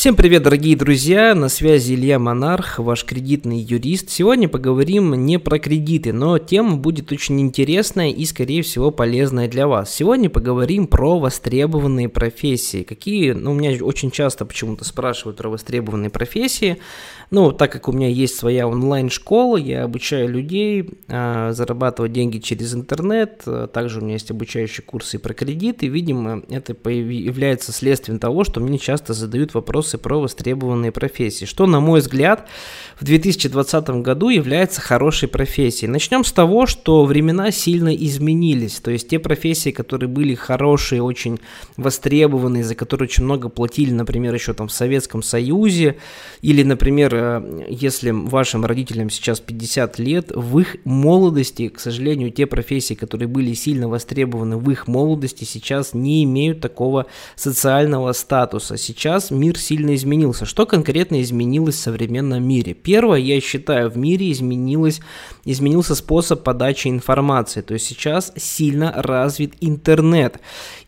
Всем привет, дорогие друзья! На связи Илья Монарх, ваш кредитный юрист. Сегодня поговорим не про кредиты, но тема будет очень интересная и, скорее всего, полезная для вас. Сегодня поговорим про востребованные профессии. Какие, ну, у меня очень часто почему-то спрашивают про востребованные профессии. Ну, так как у меня есть своя онлайн-школа, я обучаю людей а, зарабатывать деньги через интернет. Также у меня есть обучающие курсы про кредиты. Видимо, это является следствием того, что мне часто задают вопросы про востребованные профессии. Что, на мой взгляд, в 2020 году является хорошей профессией. Начнем с того, что времена сильно изменились. То есть те профессии, которые были хорошие, очень востребованные, за которые очень много платили, например, еще там в Советском Союзе, или, например, Э, если вашим родителям сейчас 50 лет, в их молодости, к сожалению, те профессии, которые были сильно востребованы в их молодости, сейчас не имеют такого социального статуса. Сейчас мир сильно изменился. Что конкретно изменилось в современном мире? Первое, я считаю, в мире изменилось, изменился способ подачи информации. То есть сейчас сильно развит интернет.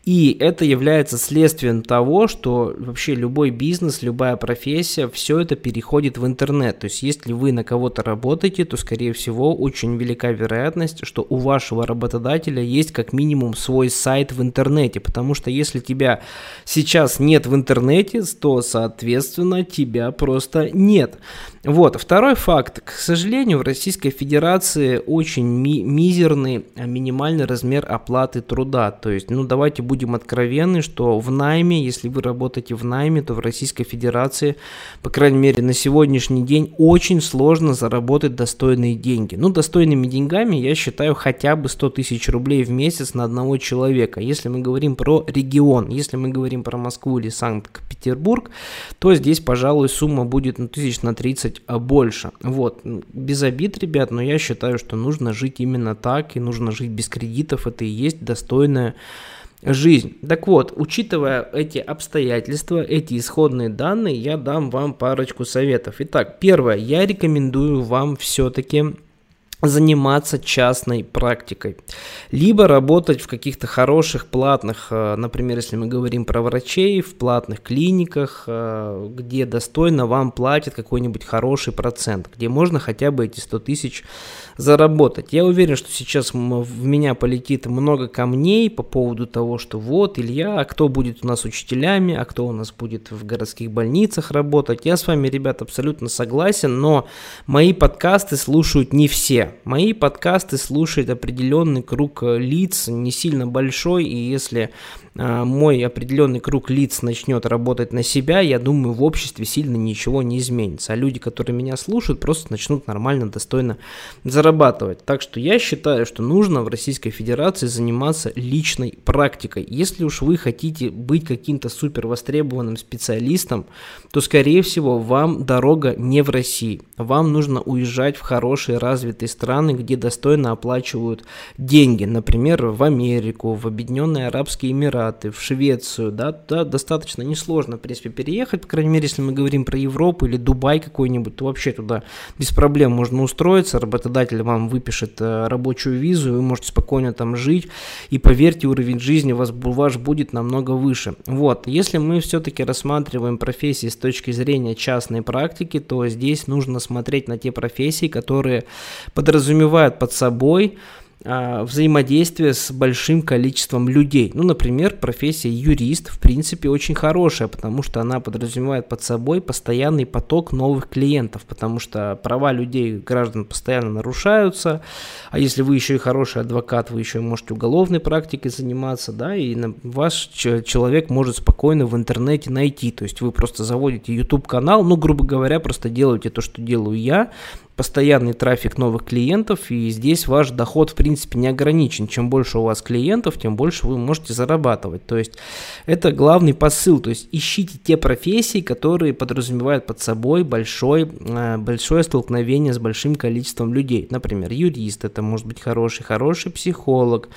И это является следствием того, что вообще любой бизнес, любая профессия, все это переходит в интернет. То есть если вы на кого-то работаете, то скорее всего очень велика вероятность, что у вашего работодателя есть как минимум свой сайт в интернете. Потому что если тебя сейчас нет в интернете, то соответственно тебя просто нет. Вот. Второй факт. К сожалению, в Российской Федерации очень ми- мизерный а, минимальный размер оплаты труда. То есть, ну давайте будем откровенны, что в найме, если вы работаете в найме, то в Российской Федерации, по крайней мере на сегодняшний день, очень сложно заработать достойные деньги. Ну, достойными деньгами я считаю хотя бы 100 тысяч рублей в месяц на одного человека. Если мы говорим про регион, если мы говорим про Москву или Санкт-Петербург, то здесь, пожалуй, сумма будет ну, тысяч на 30 30 а больше. Вот, без обид, ребят, но я считаю, что нужно жить именно так, и нужно жить без кредитов, это и есть достойная жизнь. Так вот, учитывая эти обстоятельства, эти исходные данные, я дам вам парочку советов. Итак, первое, я рекомендую вам все-таки заниматься частной практикой, либо работать в каких-то хороших платных, э, например, если мы говорим про врачей, в платных клиниках, э, где достойно вам платят какой-нибудь хороший процент, где можно хотя бы эти 100 тысяч заработать. Я уверен, что сейчас в меня полетит много камней по поводу того, что вот, Илья, а кто будет у нас учителями, а кто у нас будет в городских больницах работать. Я с вами, ребят, абсолютно согласен, но мои подкасты слушают не все. Мои подкасты слушает определенный круг э, лиц, не сильно большой, и если мой определенный круг лиц начнет работать на себя, я думаю, в обществе сильно ничего не изменится. А люди, которые меня слушают, просто начнут нормально, достойно зарабатывать. Так что я считаю, что нужно в Российской Федерации заниматься личной практикой. Если уж вы хотите быть каким-то супер востребованным специалистом, то, скорее всего, вам дорога не в России. Вам нужно уезжать в хорошие развитые страны, где достойно оплачивают деньги. Например, в Америку, в Объединенные Арабские Эмираты, Эмираты, в Швецию, да, да, достаточно несложно, в принципе, переехать, по крайней мере, если мы говорим про Европу или Дубай какой-нибудь, то вообще туда без проблем можно устроиться, работодатель вам выпишет э, рабочую визу, вы можете спокойно там жить, и поверьте, уровень жизни вас, ваш будет намного выше. Вот, если мы все-таки рассматриваем профессии с точки зрения частной практики, то здесь нужно смотреть на те профессии, которые подразумевают под собой взаимодействие с большим количеством людей. Ну, например, профессия юрист, в принципе, очень хорошая, потому что она подразумевает под собой постоянный поток новых клиентов, потому что права людей, граждан постоянно нарушаются, а если вы еще и хороший адвокат, вы еще и можете уголовной практикой заниматься, да, и ваш человек может спокойно в интернете найти, то есть вы просто заводите YouTube-канал, ну, грубо говоря, просто делаете то, что делаю я, постоянный трафик новых клиентов, и здесь ваш доход, в принципе, не ограничен. Чем больше у вас клиентов, тем больше вы можете зарабатывать. То есть это главный посыл. То есть ищите те профессии, которые подразумевают под собой большой, э, большое столкновение с большим количеством людей. Например, юрист, это может быть хороший, хороший психолог,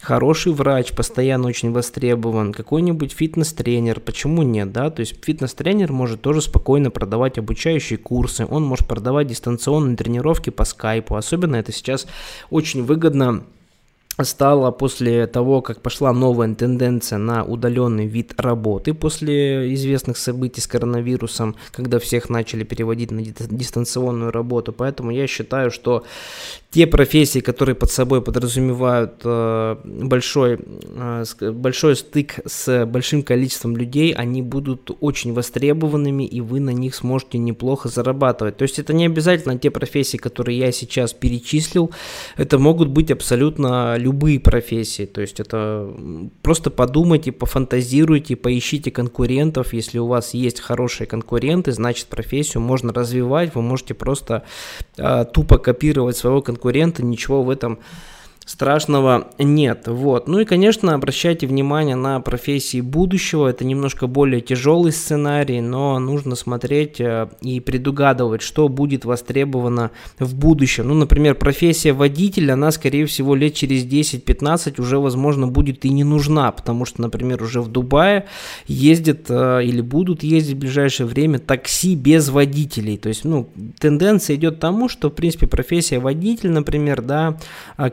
хороший врач, постоянно очень востребован, какой-нибудь фитнес-тренер, почему нет, да, то есть фитнес-тренер может тоже спокойно продавать обучающие курсы, он может продавать дистанционные тренировки по скайпу, особенно это сейчас очень выгодно стало после того, как пошла новая тенденция на удаленный вид работы после известных событий с коронавирусом, когда всех начали переводить на дистанционную работу. Поэтому я считаю, что те профессии, которые под собой подразумевают э, большой, э, большой стык с большим количеством людей, они будут очень востребованными, и вы на них сможете неплохо зарабатывать. То есть это не обязательно те профессии, которые я сейчас перечислил, это могут быть абсолютно любые профессии. То есть это просто подумайте, пофантазируйте, поищите конкурентов. Если у вас есть хорошие конкуренты, значит профессию можно развивать, вы можете просто э, тупо копировать своего конкурента, ничего в этом страшного нет. Вот. Ну и, конечно, обращайте внимание на профессии будущего. Это немножко более тяжелый сценарий, но нужно смотреть э, и предугадывать, что будет востребовано в будущем. Ну, например, профессия водителя, она, скорее всего, лет через 10-15 уже, возможно, будет и не нужна, потому что, например, уже в Дубае ездят э, или будут ездить в ближайшее время такси без водителей. То есть, ну, тенденция идет к тому, что, в принципе, профессия водитель, например, да, а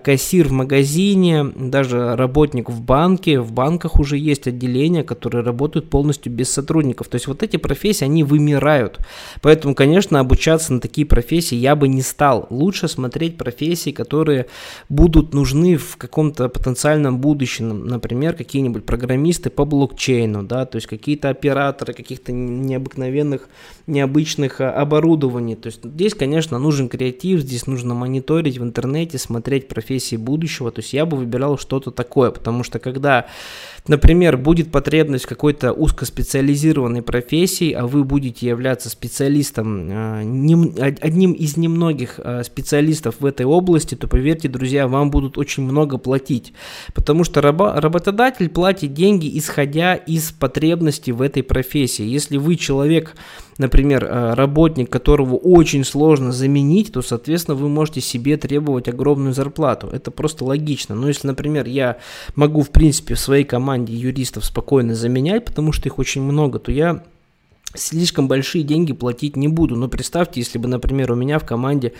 кассир в магазине, даже работник в банке, в банках уже есть отделения, которые работают полностью без сотрудников. То есть вот эти профессии, они вымирают. Поэтому, конечно, обучаться на такие профессии я бы не стал. Лучше смотреть профессии, которые будут нужны в каком-то потенциальном будущем. Например, какие-нибудь программисты по блокчейну, да, то есть какие-то операторы каких-то необыкновенных, необычных а, оборудований. То есть здесь, конечно, нужен креатив, здесь нужно мониторить в интернете, смотреть профессии будущего. То есть я бы выбирал что-то такое, потому что когда, например, будет потребность какой-то узкоспециализированной профессии, а вы будете являться специалистом, э, одним из немногих э, специалистов в этой области, то поверьте, друзья, вам будут очень много платить, потому что работодатель платит деньги, исходя из потребностей в этой профессии. Если вы человек, например, э, работник, которого очень сложно заменить, то, соответственно, вы можете себе требовать огромную зарплату. Это просто логично. Но если, например, я могу, в принципе, в своей команде юристов спокойно заменять, потому что их очень много, то я слишком большие деньги платить не буду. Но представьте, если бы, например, у меня в команде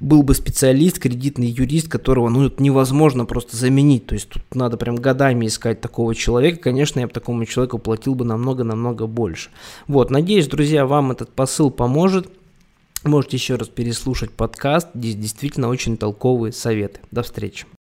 был бы специалист, кредитный юрист, которого ну, невозможно просто заменить. То есть тут надо прям годами искать такого человека. Конечно, я бы такому человеку платил бы намного-намного больше. Вот, надеюсь, друзья, вам этот посыл поможет. Можете еще раз переслушать подкаст. Здесь действительно очень толковые советы. До встречи.